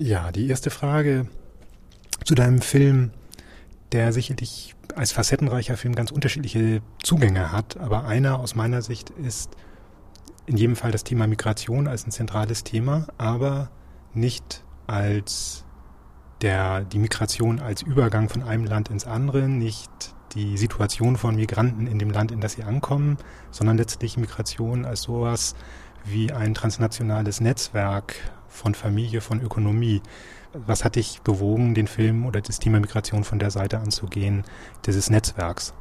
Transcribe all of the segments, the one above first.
Ja, die erste Frage zu deinem Film, der sicherlich als facettenreicher Film ganz unterschiedliche Zugänge hat, aber einer aus meiner Sicht ist in jedem Fall das Thema Migration als ein zentrales Thema, aber nicht als der, die Migration als Übergang von einem Land ins andere, nicht die Situation von Migranten in dem Land, in das sie ankommen, sondern letztlich Migration als sowas wie ein transnationales Netzwerk von Familie, von Ökonomie. Was hat dich bewogen, den Film oder das Thema Migration von der Seite anzugehen, dieses Netzwerks?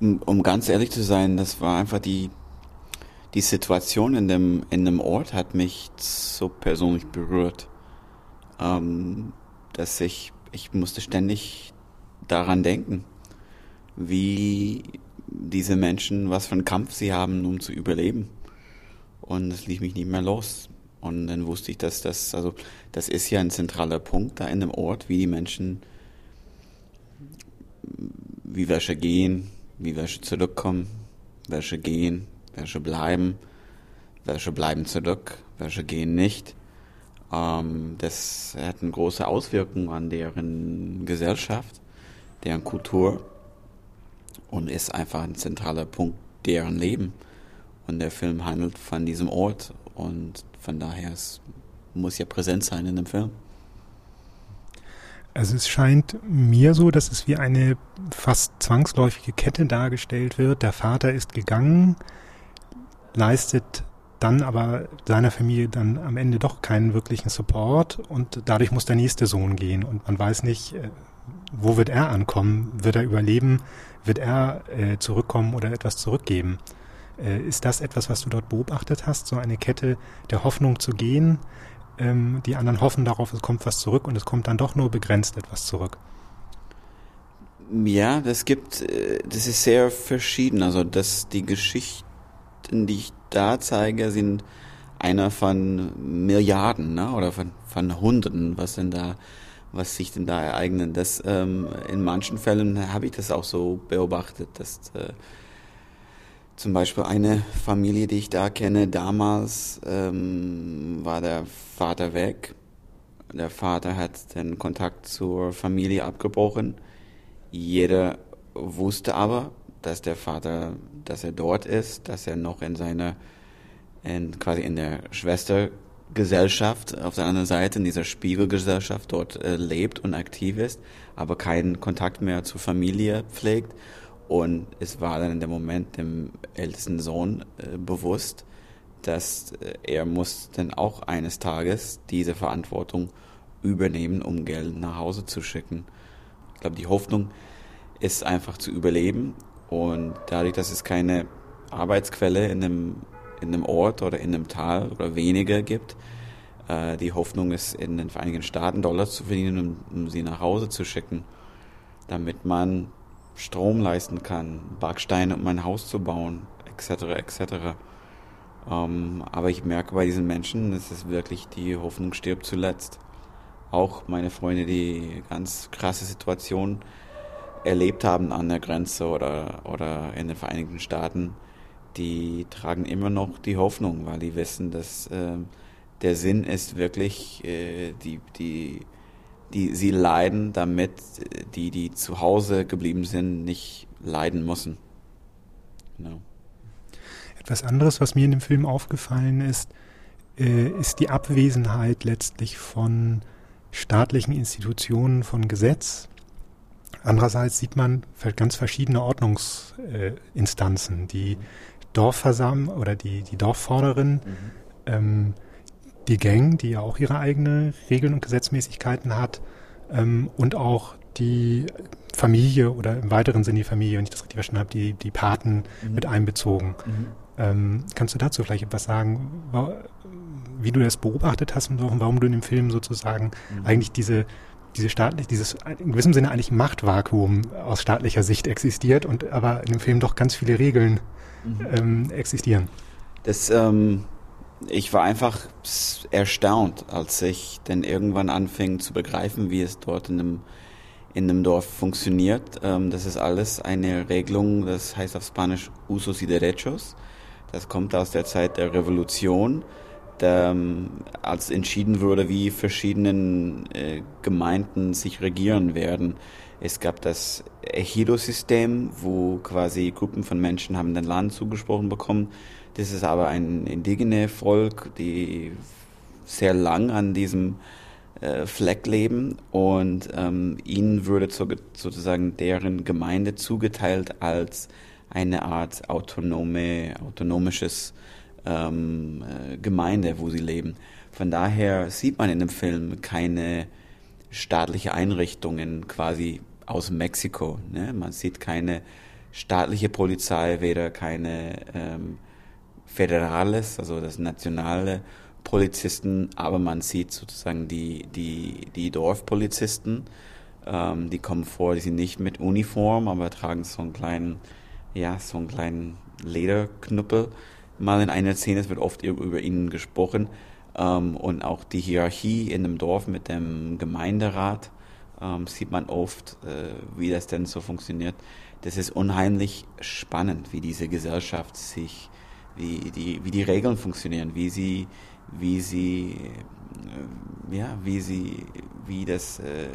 Um ganz ehrlich zu sein, das war einfach die, die Situation in dem, in dem Ort hat mich so persönlich berührt, ähm, dass ich, ich musste ständig daran denken, wie diese Menschen, was für einen Kampf sie haben, um zu überleben. Und es ließ mich nicht mehr los. Und dann wusste ich, dass das, also, das ist ja ein zentraler Punkt da in dem Ort, wie die Menschen, wie welche gehen, wie welche zurückkommen, welche gehen, welche bleiben, welche bleiben zurück, welche gehen nicht. Ähm, das hat eine große Auswirkung an deren Gesellschaft, deren Kultur und ist einfach ein zentraler Punkt deren Leben. Und der Film handelt von diesem Ort und von daher es muss ja präsent sein in dem Film. Also es scheint mir so, dass es wie eine fast zwangsläufige Kette dargestellt wird. Der Vater ist gegangen, leistet dann aber seiner Familie dann am Ende doch keinen wirklichen Support und dadurch muss der nächste Sohn gehen und man weiß nicht, äh, wo wird er ankommen? Wird er überleben? Wird er äh, zurückkommen oder etwas zurückgeben? Äh, ist das etwas, was du dort beobachtet hast, so eine Kette der Hoffnung zu gehen? Ähm, die anderen hoffen darauf, es kommt was zurück und es kommt dann doch nur begrenzt etwas zurück. Ja, das gibt, äh, das ist sehr verschieden. Also, dass die Geschichten, die ich da zeige, sind einer von Milliarden, ne? oder von, von Hunderten, was denn da was sich denn da ereignen. Das, ähm, in manchen Fällen habe ich das auch so beobachtet, dass äh, zum Beispiel eine Familie, die ich da kenne, damals ähm, war der Vater weg. Der Vater hat den Kontakt zur Familie abgebrochen. Jeder wusste aber, dass der Vater, dass er dort ist, dass er noch in seiner, in, quasi in der Schwester Gesellschaft auf der anderen Seite, in dieser Spiegelgesellschaft dort äh, lebt und aktiv ist, aber keinen Kontakt mehr zur Familie pflegt. Und es war dann in dem Moment dem ältesten Sohn äh, bewusst, dass äh, er muss dann auch eines Tages diese Verantwortung übernehmen, um Geld nach Hause zu schicken. Ich glaube, die Hoffnung ist einfach zu überleben und dadurch, dass es keine Arbeitsquelle in dem in einem Ort oder in einem Tal oder weniger gibt. Äh, die Hoffnung ist, in den Vereinigten Staaten Dollar zu verdienen, um, um sie nach Hause zu schicken, damit man Strom leisten kann, Backsteine, um ein Haus zu bauen, etc., etc. Ähm, aber ich merke bei diesen Menschen, es ist wirklich, die Hoffnung stirbt zuletzt. Auch meine Freunde, die ganz krasse Situationen erlebt haben an der Grenze oder, oder in den Vereinigten Staaten, die tragen immer noch die Hoffnung, weil die wissen, dass äh, der Sinn ist wirklich, äh, die, die, die, sie leiden, damit die, die zu Hause geblieben sind, nicht leiden müssen. No. Etwas anderes, was mir in dem Film aufgefallen ist, äh, ist die Abwesenheit letztlich von staatlichen Institutionen, von Gesetz. Andererseits sieht man ganz verschiedene Ordnungsinstanzen, die Dorfversammlung oder die, die Dorfvorderin, mhm. ähm, die Gang, die ja auch ihre eigene Regeln und Gesetzmäßigkeiten hat, ähm, und auch die Familie oder im weiteren Sinne die Familie, wenn ich das richtig verstanden habe, die, die Paten mhm. mit einbezogen. Mhm. Ähm, kannst du dazu vielleicht etwas sagen, wie du das beobachtet hast und warum du in dem Film sozusagen mhm. eigentlich diese diese staatlich, dieses in gewissem Sinne eigentlich Machtvakuum aus staatlicher Sicht existiert und aber in dem Film doch ganz viele Regeln mhm. ähm, existieren. Das, ähm, ich war einfach erstaunt, als ich dann irgendwann anfing zu begreifen, wie es dort in einem, in einem Dorf funktioniert. Ähm, das ist alles eine Regelung, das heißt auf Spanisch Usos y Derechos. Das kommt aus der Zeit der Revolution. ähm, als entschieden wurde, wie verschiedene äh, Gemeinden sich regieren werden. Es gab das Ejido-System, wo quasi Gruppen von Menschen haben den Land zugesprochen bekommen. Das ist aber ein indigene Volk, die sehr lang an diesem äh, Fleck leben und ähm, ihnen würde so, sozusagen deren Gemeinde zugeteilt als eine Art autonome, autonomisches ähm, äh, Gemeinde, wo sie leben. Von daher sieht man in dem Film keine staatliche Einrichtungen quasi aus Mexiko. Ne? Man sieht keine staatliche Polizei, weder keine ähm, Föderales, also das nationale Polizisten, aber man sieht sozusagen die, die, die Dorfpolizisten, ähm, die kommen vor, die sind nicht mit Uniform, aber tragen so einen kleinen, ja, so einen kleinen Lederknüppel. Mal in einer Szene, es wird oft über ihnen gesprochen, ähm, und auch die Hierarchie in dem Dorf mit dem Gemeinderat ähm, sieht man oft, äh, wie das denn so funktioniert. Das ist unheimlich spannend, wie diese Gesellschaft sich, wie die, wie die Regeln funktionieren, wie sie, wie sie, äh, ja, wie sie, wie das, äh,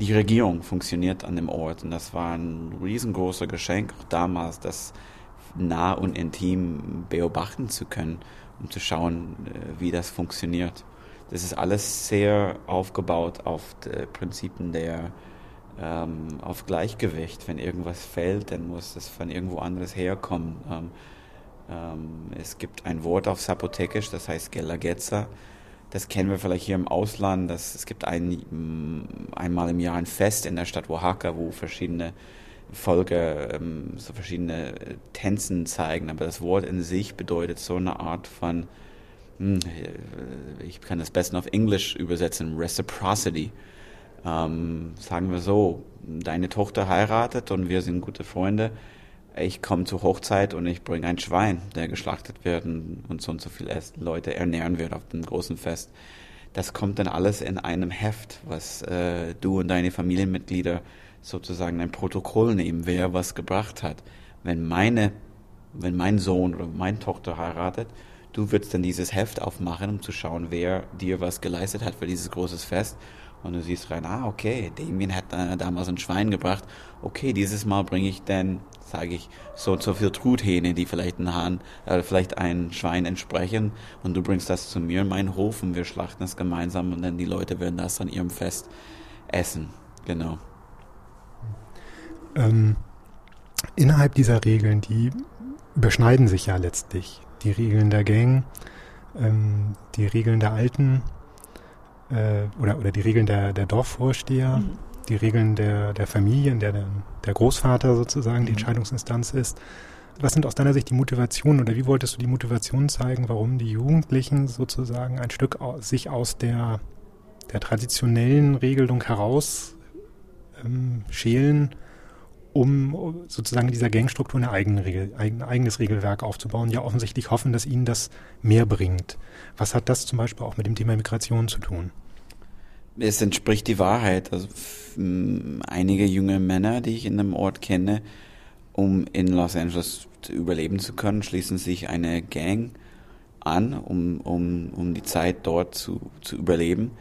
die Regierung funktioniert an dem Ort. Und das war ein riesengroßer Geschenk, auch damals, das nah und intim beobachten zu können, um zu schauen, äh, wie das funktioniert. Das ist alles sehr aufgebaut auf die Prinzipien der ähm, auf Gleichgewicht. Wenn irgendwas fällt, dann muss es von irgendwo anderes herkommen. Ähm, es gibt ein Wort auf Sapotekisch, das heißt Gelageza. Das kennen wir vielleicht hier im Ausland. Das, es gibt ein, mm, einmal im Jahr ein Fest in der Stadt Oaxaca, wo verschiedene Volke ähm, so verschiedene äh, Tänzen zeigen. Aber das Wort in sich bedeutet so eine Art von, hm, äh, ich kann das besten auf Englisch übersetzen, Reciprocity. Ähm, sagen wir so, deine Tochter heiratet und wir sind gute Freunde ich komme zur Hochzeit und ich bringe ein Schwein, der geschlachtet wird und so und so viel Leute ernähren wird auf dem großen Fest. Das kommt dann alles in einem Heft, was äh, du und deine Familienmitglieder sozusagen ein Protokoll nehmen, wer was gebracht hat. Wenn meine, wenn mein Sohn oder meine Tochter heiratet, du würdest dann dieses Heft aufmachen, um zu schauen, wer dir was geleistet hat für dieses große Fest. Und du siehst rein, ah, okay, Damien hat äh, damals ein Schwein gebracht. Okay, dieses Mal bringe ich dann sage ich, so und so viel Truthähne, die vielleicht ein Hahn, äh, vielleicht ein Schwein entsprechen und du bringst das zu mir in meinen Hof und wir schlachten es gemeinsam und dann die Leute werden das an ihrem Fest essen. Genau. Ähm, innerhalb dieser Regeln, die überschneiden sich ja letztlich. Die Regeln der Gang, ähm, die Regeln der Alten äh, oder, oder die Regeln der, der Dorfvorsteher. Mhm die Regeln der, der Familie, in der der Großvater sozusagen die mhm. Entscheidungsinstanz ist. Was sind aus deiner Sicht die Motivationen oder wie wolltest du die Motivation zeigen, warum die Jugendlichen sozusagen ein Stück aus, sich aus der, der traditionellen Regelung heraus ähm, schälen, um sozusagen dieser Gangstruktur ein eigenes Regelwerk aufzubauen, ja offensichtlich hoffen, dass ihnen das mehr bringt. Was hat das zum Beispiel auch mit dem Thema Migration zu tun? Es entspricht die Wahrheit. Also einige junge Männer, die ich in einem Ort kenne, um in Los Angeles überleben zu können, schließen sich eine Gang an, um, um, um die Zeit dort zu, zu überleben.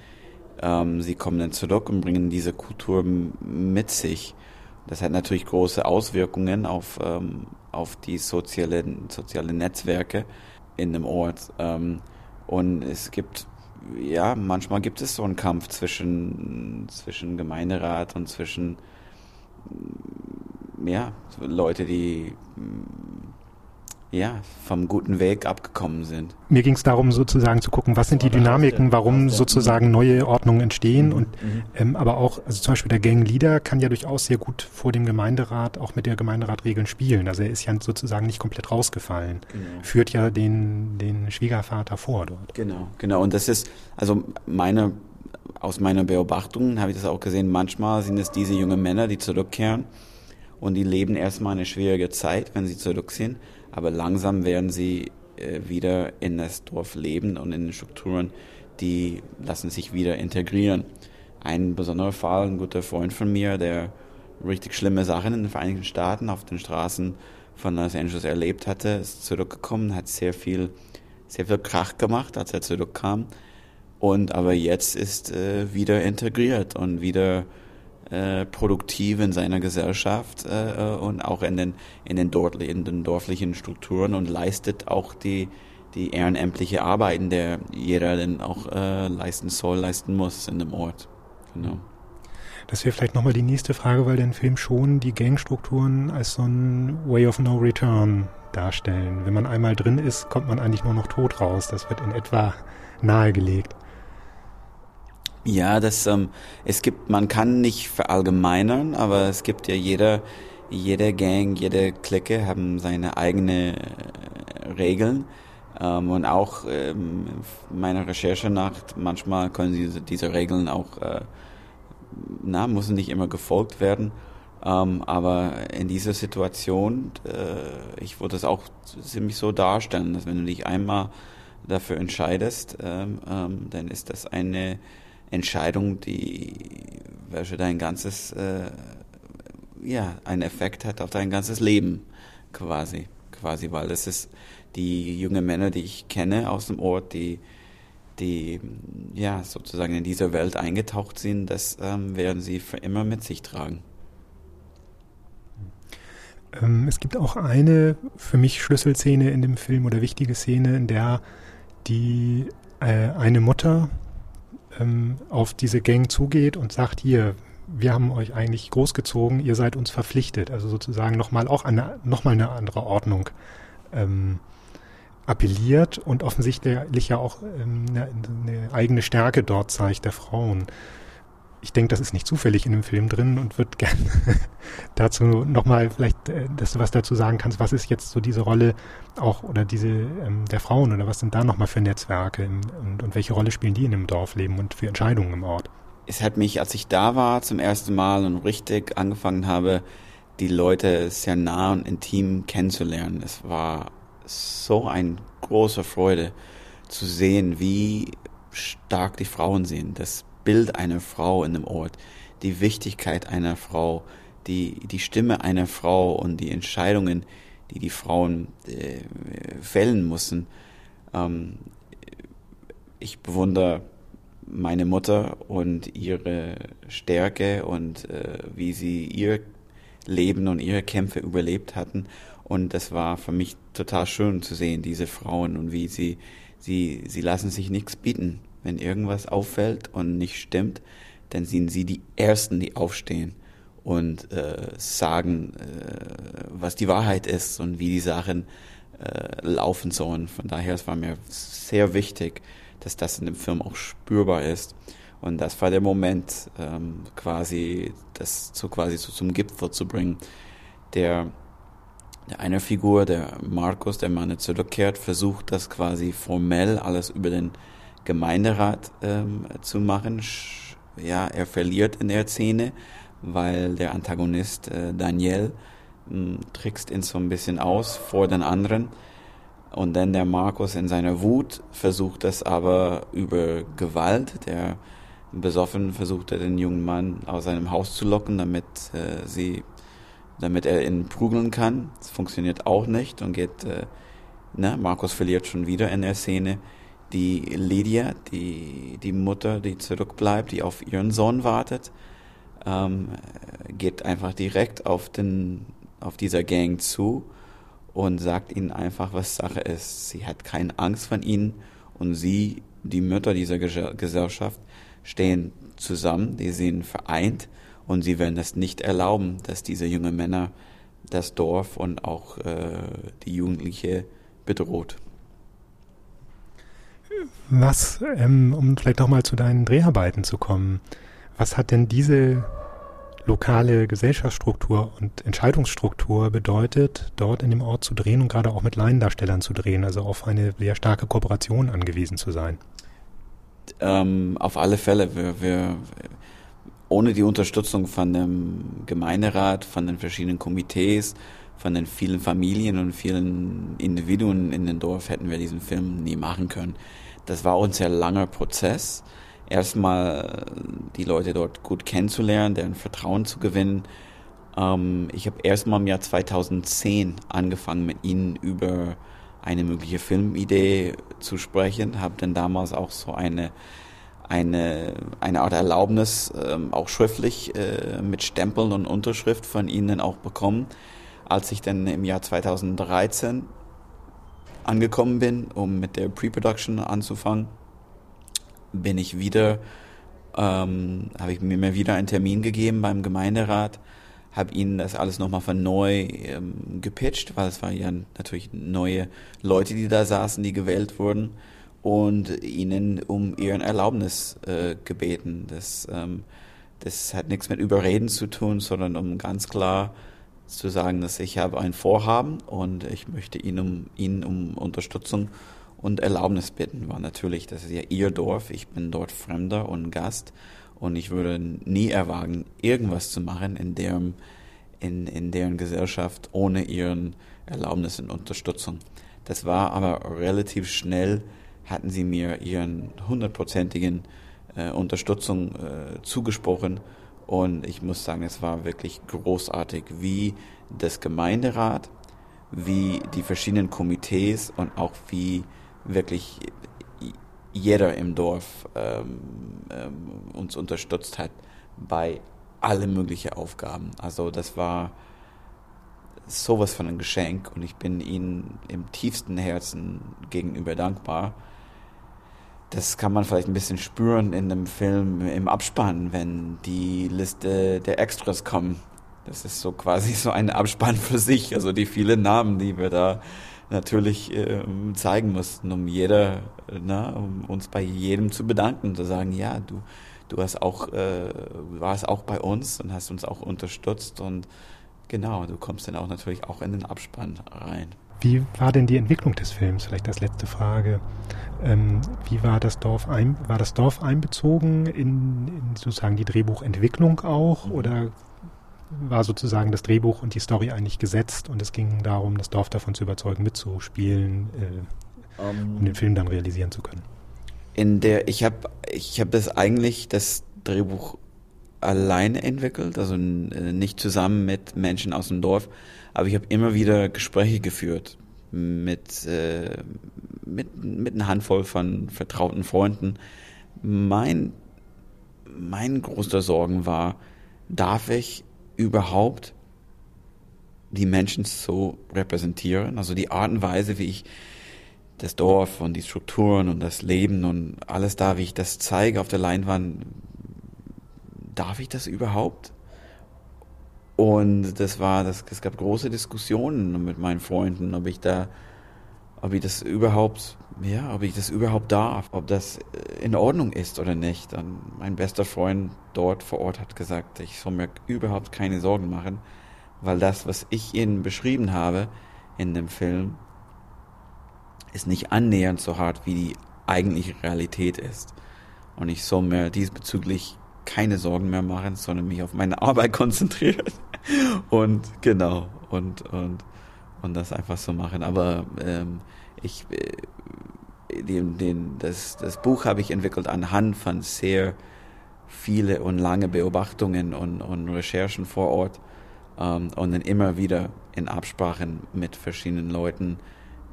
Ähm, sie kommen dann zurück und bringen diese Kultur mit sich. Das hat natürlich große Auswirkungen auf, ähm, auf die soziale, soziale Netzwerke in dem Ort. Ähm, und es gibt ja, manchmal gibt es so einen Kampf zwischen, zwischen Gemeinderat und zwischen ja, Leute, die ja, vom guten Weg abgekommen sind. Mir ging es darum, sozusagen zu gucken, was sind die Dynamiken, warum sozusagen neue Ordnungen entstehen mhm. und ähm, aber auch, also zum Beispiel der Gangleader kann ja durchaus sehr gut vor dem Gemeinderat auch mit der Gemeinderatregeln spielen. Also er ist ja sozusagen nicht komplett rausgefallen, genau. führt ja den, den Schwiegervater vor dort. Genau, genau. Und das ist, also meine, aus meiner Beobachtung habe ich das auch gesehen, manchmal sind es diese jungen Männer, die zurückkehren und die leben erstmal eine schwierige Zeit, wenn sie zurück sind aber langsam werden sie äh, wieder in das Dorf leben und in den Strukturen, die lassen sich wieder integrieren. Ein besonderer Fall, ein guter Freund von mir, der richtig schlimme Sachen in den Vereinigten Staaten auf den Straßen von Los Angeles erlebt hatte, ist zurückgekommen, hat sehr viel sehr viel Krach gemacht, als er zurückkam. Und aber jetzt ist äh, wieder integriert und wieder äh, produktiv in seiner Gesellschaft äh, und auch in den in den, dort, in den dorflichen Strukturen und leistet auch die die ehrenamtliche Arbeiten, der jeder dann auch äh, leisten soll, leisten muss in dem Ort. Genau. Das wäre vielleicht nochmal die nächste Frage, weil der Film schon die Gangstrukturen als so ein Way of No Return darstellen. Wenn man einmal drin ist, kommt man eigentlich nur noch tot raus. Das wird in etwa nahegelegt. Ja, das ähm, es gibt, man kann nicht verallgemeinern, aber es gibt ja jeder, jede Gang, jede Clique haben seine eigene äh, Regeln. Ähm, und auch ähm, meiner Recherche nach, manchmal können diese, diese Regeln auch, äh, na, müssen nicht immer gefolgt werden. Ähm, aber in dieser Situation, äh, ich würde es auch ziemlich so darstellen, dass wenn du dich einmal dafür entscheidest, ähm, ähm, dann ist das eine Entscheidung, die welche dein ganzes äh, ja einen Effekt hat auf dein ganzes Leben quasi quasi, weil es ist die jungen Männer, die ich kenne aus dem Ort, die die ja sozusagen in dieser Welt eingetaucht sind, das ähm, werden sie für immer mit sich tragen. Ähm, es gibt auch eine für mich Schlüsselszene in dem Film oder wichtige Szene, in der die äh, eine Mutter ähm, auf diese Gang zugeht und sagt, hier, wir haben euch eigentlich großgezogen, ihr seid uns verpflichtet. Also sozusagen nochmal auch eine, nochmal eine andere Ordnung ähm, appelliert und offensichtlich ja auch ähm, eine, eine eigene Stärke dort zeigt der Frauen ich denke, das ist nicht zufällig in dem Film drin und würde gerne dazu nochmal vielleicht, äh, dass du was dazu sagen kannst, was ist jetzt so diese Rolle auch oder diese ähm, der Frauen oder was sind da nochmal für Netzwerke in, und, und welche Rolle spielen die in dem Dorfleben und für Entscheidungen im Ort? Es hat mich, als ich da war zum ersten Mal und richtig angefangen habe, die Leute sehr nah und intim kennenzulernen. Es war so eine große Freude zu sehen, wie stark die Frauen sind. Das Bild einer Frau in dem Ort, die Wichtigkeit einer Frau, die, die Stimme einer Frau und die Entscheidungen, die die Frauen äh, fällen müssen. Ähm, ich bewundere meine Mutter und ihre Stärke und äh, wie sie ihr Leben und ihre Kämpfe überlebt hatten. Und das war für mich total schön zu sehen, diese Frauen und wie sie, sie, sie lassen sich nichts bieten. Wenn irgendwas auffällt und nicht stimmt, dann sind sie die Ersten, die aufstehen und äh, sagen, äh, was die Wahrheit ist und wie die Sachen äh, laufen sollen. Von daher es war mir sehr wichtig, dass das in dem Film auch spürbar ist. Und das war der Moment, ähm, quasi das so quasi so zum Gipfel zu bringen. Der, der eine Figur, der Markus, der Mann zurückkehrt, versucht das quasi formell alles über den Gemeinderat ähm, zu machen. Ja, er verliert in der Szene, weil der Antagonist äh, Daniel äh, trickst ihn so ein bisschen aus vor den anderen. Und dann der Markus in seiner Wut versucht das aber über Gewalt. Der besoffen versucht er den jungen Mann aus seinem Haus zu locken, damit äh, sie, damit er ihn prügeln kann. Das funktioniert auch nicht und geht, äh, ne, Markus verliert schon wieder in der Szene die Lydia, die, die Mutter, die zurückbleibt, die auf ihren Sohn wartet, ähm, geht einfach direkt auf, den, auf dieser Gang zu und sagt ihnen einfach, was Sache ist. Sie hat keine Angst von ihnen und sie, die Mütter dieser Gesellschaft, stehen zusammen, die sind vereint und sie werden es nicht erlauben, dass diese jungen Männer das Dorf und auch äh, die Jugendliche bedroht. Was, ähm, um vielleicht auch mal zu deinen Dreharbeiten zu kommen, was hat denn diese lokale Gesellschaftsstruktur und Entscheidungsstruktur bedeutet, dort in dem Ort zu drehen und gerade auch mit Laiendarstellern zu drehen, also auf eine sehr starke Kooperation angewiesen zu sein? Ähm, auf alle Fälle. Wir, wir, ohne die Unterstützung von dem Gemeinderat, von den verschiedenen Komitees, von den vielen Familien und vielen Individuen in dem Dorf hätten wir diesen Film nie machen können. Das war ein langer Prozess. Erstmal die Leute dort gut kennenzulernen, deren Vertrauen zu gewinnen. Ähm, ich habe erstmal im Jahr 2010 angefangen, mit ihnen über eine mögliche Filmidee zu sprechen, habe dann damals auch so eine eine, eine Art Erlaubnis, ähm, auch schriftlich äh, mit Stempeln und Unterschrift von ihnen auch bekommen. Als ich dann im Jahr 2013 angekommen bin, um mit der Pre-Production anzufangen, bin ich wieder, ähm, habe ich mir wieder einen Termin gegeben beim Gemeinderat, habe ihnen das alles nochmal von neu ähm, gepitcht, weil es waren ja natürlich neue Leute, die da saßen, die gewählt wurden und ihnen um ihren Erlaubnis äh, gebeten. Das, ähm, das hat nichts mit Überreden zu tun, sondern um ganz klar zu sagen, dass ich habe ein Vorhaben und ich möchte Ihnen um, Ihnen um Unterstützung und Erlaubnis bitten. War natürlich, das ist ja Ihr Dorf, ich bin dort Fremder und Gast und ich würde nie erwagen, irgendwas zu machen in deren, in, in deren Gesellschaft ohne Ihren Erlaubnis und Unterstützung. Das war aber relativ schnell, hatten sie mir ihren hundertprozentigen äh, Unterstützung äh, zugesprochen und ich muss sagen, es war wirklich großartig, wie das Gemeinderat, wie die verschiedenen Komitees und auch wie wirklich jeder im Dorf ähm, ähm, uns unterstützt hat bei alle möglichen Aufgaben. Also das war sowas von ein Geschenk und ich bin ihnen im tiefsten Herzen gegenüber dankbar das kann man vielleicht ein bisschen spüren in dem Film im Abspann, wenn die Liste der Extras kommen. Das ist so quasi so ein Abspann für sich, also die vielen Namen, die wir da natürlich äh, zeigen mussten, um jeder, na, um uns bei jedem zu bedanken zu sagen, ja, du, du hast auch, äh, warst auch bei uns und hast uns auch unterstützt und genau, du kommst dann auch natürlich auch in den Abspann rein. Wie war denn die Entwicklung des Films? Vielleicht als letzte Frage. Ähm, wie war das Dorf ein, war das Dorf einbezogen in, in sozusagen die Drehbuchentwicklung auch mhm. oder war sozusagen das Drehbuch und die Story eigentlich gesetzt und es ging darum, das Dorf davon zu überzeugen, mitzuspielen, äh, um, ähm. um den Film dann realisieren zu können? In der ich habe ich habe das eigentlich das Drehbuch alleine entwickelt, also äh, nicht zusammen mit Menschen aus dem Dorf, aber ich habe immer wieder Gespräche geführt mit, äh, mit, mit einer Handvoll von vertrauten Freunden. Mein, mein größter Sorgen war, darf ich überhaupt die Menschen so repräsentieren? Also die Art und Weise, wie ich das Dorf und die Strukturen und das Leben und alles da, wie ich das zeige auf der Leinwand, darf ich das überhaupt? Und das war, das, es gab große Diskussionen mit meinen Freunden, ob ich da, ob ich das überhaupt, ja, ob ich das überhaupt darf, ob das äh, in Ordnung ist oder nicht. Und mein bester Freund dort vor Ort hat gesagt, ich soll mir überhaupt keine Sorgen machen, weil das, was ich ihnen beschrieben habe in dem Film, ist nicht annähernd so hart, wie die eigentliche Realität ist. Und ich soll mir diesbezüglich keine Sorgen mehr machen, sondern mich auf meine Arbeit konzentrieren. und genau, und, und, und das einfach so machen. Aber ähm, ich, äh, den, den, das, das Buch habe ich entwickelt anhand von sehr viele und lange Beobachtungen und, und Recherchen vor Ort ähm, und dann immer wieder in Absprachen mit verschiedenen Leuten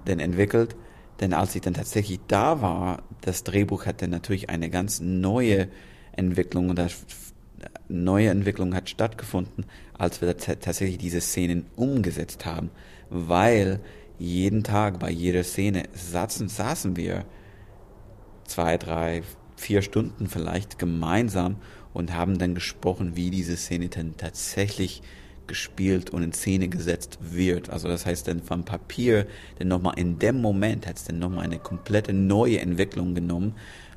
dann entwickelt. Denn als ich dann tatsächlich da war, das Drehbuch hatte natürlich eine ganz neue Entwicklung oder neue Entwicklung hat stattgefunden, als wir tatsächlich diese Szenen umgesetzt haben, weil jeden Tag bei jeder Szene saßen, saßen wir zwei, drei, vier Stunden vielleicht gemeinsam und haben dann gesprochen, wie diese Szene dann tatsächlich gespielt und in Szene gesetzt wird. Also das heißt dann vom Papier, denn nochmal in dem Moment hat es dann nochmal eine komplette neue Entwicklung genommen,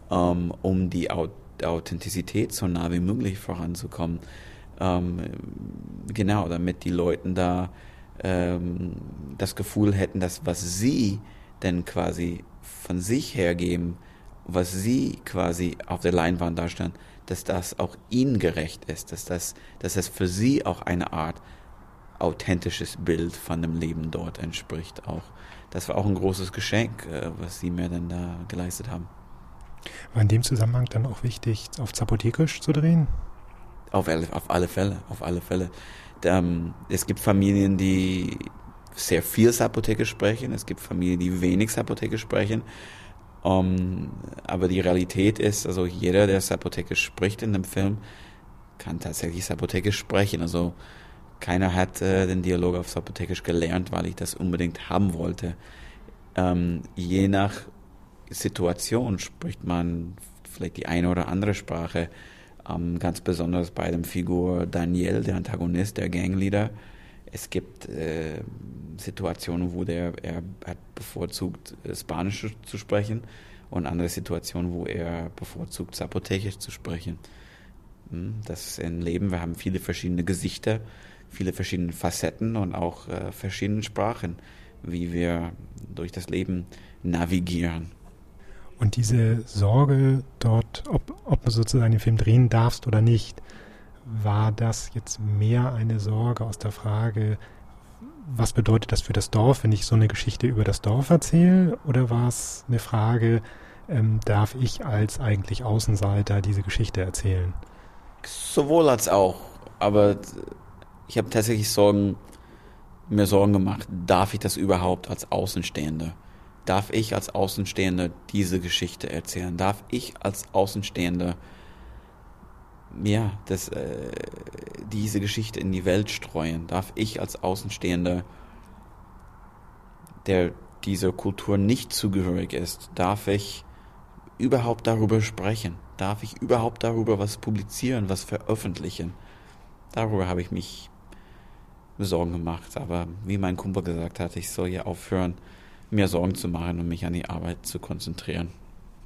ähm, um die Authentizität so nah wie möglich voranzukommen. Ähm, genau, damit die Leute da ähm, das Gefühl hätten, dass was sie denn quasi von sich hergeben, was sie quasi auf der Leinwand darstellen, dass das auch ihnen gerecht ist, dass das, dass das für sie auch eine Art authentisches Bild von dem Leben dort entspricht. Auch das war auch ein großes Geschenk, äh, was sie mir dann da geleistet haben. War in dem Zusammenhang dann auch wichtig, auf Zapotekisch zu drehen? Auf alle, auf alle Fälle, auf alle Fälle. Ähm, es gibt Familien, die, sehr viel Sapotheke sprechen, es gibt Familien, die wenig Sapotheke sprechen. Ähm, aber die Realität ist, also jeder, der Sapotheke spricht in dem Film, kann tatsächlich Sapothekisch sprechen. Also keiner hat äh, den Dialog auf Sapothekisch gelernt, weil ich das unbedingt haben wollte. Ähm, je nach Situation spricht man vielleicht die eine oder andere Sprache. Ähm, ganz besonders bei dem Figur Daniel, der Antagonist, der Gangleader. Es gibt äh, Situationen, wo der, er hat bevorzugt, äh, Spanisch zu sprechen und andere Situationen, wo er bevorzugt, Sapothekisch zu sprechen. Hm, das ist ein Leben, wir haben viele verschiedene Gesichter, viele verschiedene Facetten und auch äh, verschiedene Sprachen, wie wir durch das Leben navigieren. Und diese Sorge dort, ob, ob du sozusagen den Film drehen darfst oder nicht, war das jetzt mehr eine Sorge aus der Frage, was bedeutet das für das Dorf, wenn ich so eine Geschichte über das Dorf erzähle? Oder war es eine Frage, ähm, darf ich als eigentlich Außenseiter diese Geschichte erzählen? Sowohl als auch. Aber ich habe tatsächlich Sorgen, mir Sorgen gemacht, darf ich das überhaupt als Außenstehender? Darf ich als Außenstehender diese Geschichte erzählen? Darf ich als Außenstehender ja, das, äh, diese Geschichte in die Welt streuen? Darf ich als Außenstehender, der dieser Kultur nicht zugehörig ist, darf ich überhaupt darüber sprechen? Darf ich überhaupt darüber was publizieren, was veröffentlichen? Darüber habe ich mich Sorgen gemacht. Aber wie mein Kumpel gesagt hat, ich soll ja aufhören, mir Sorgen zu machen und mich an die Arbeit zu konzentrieren.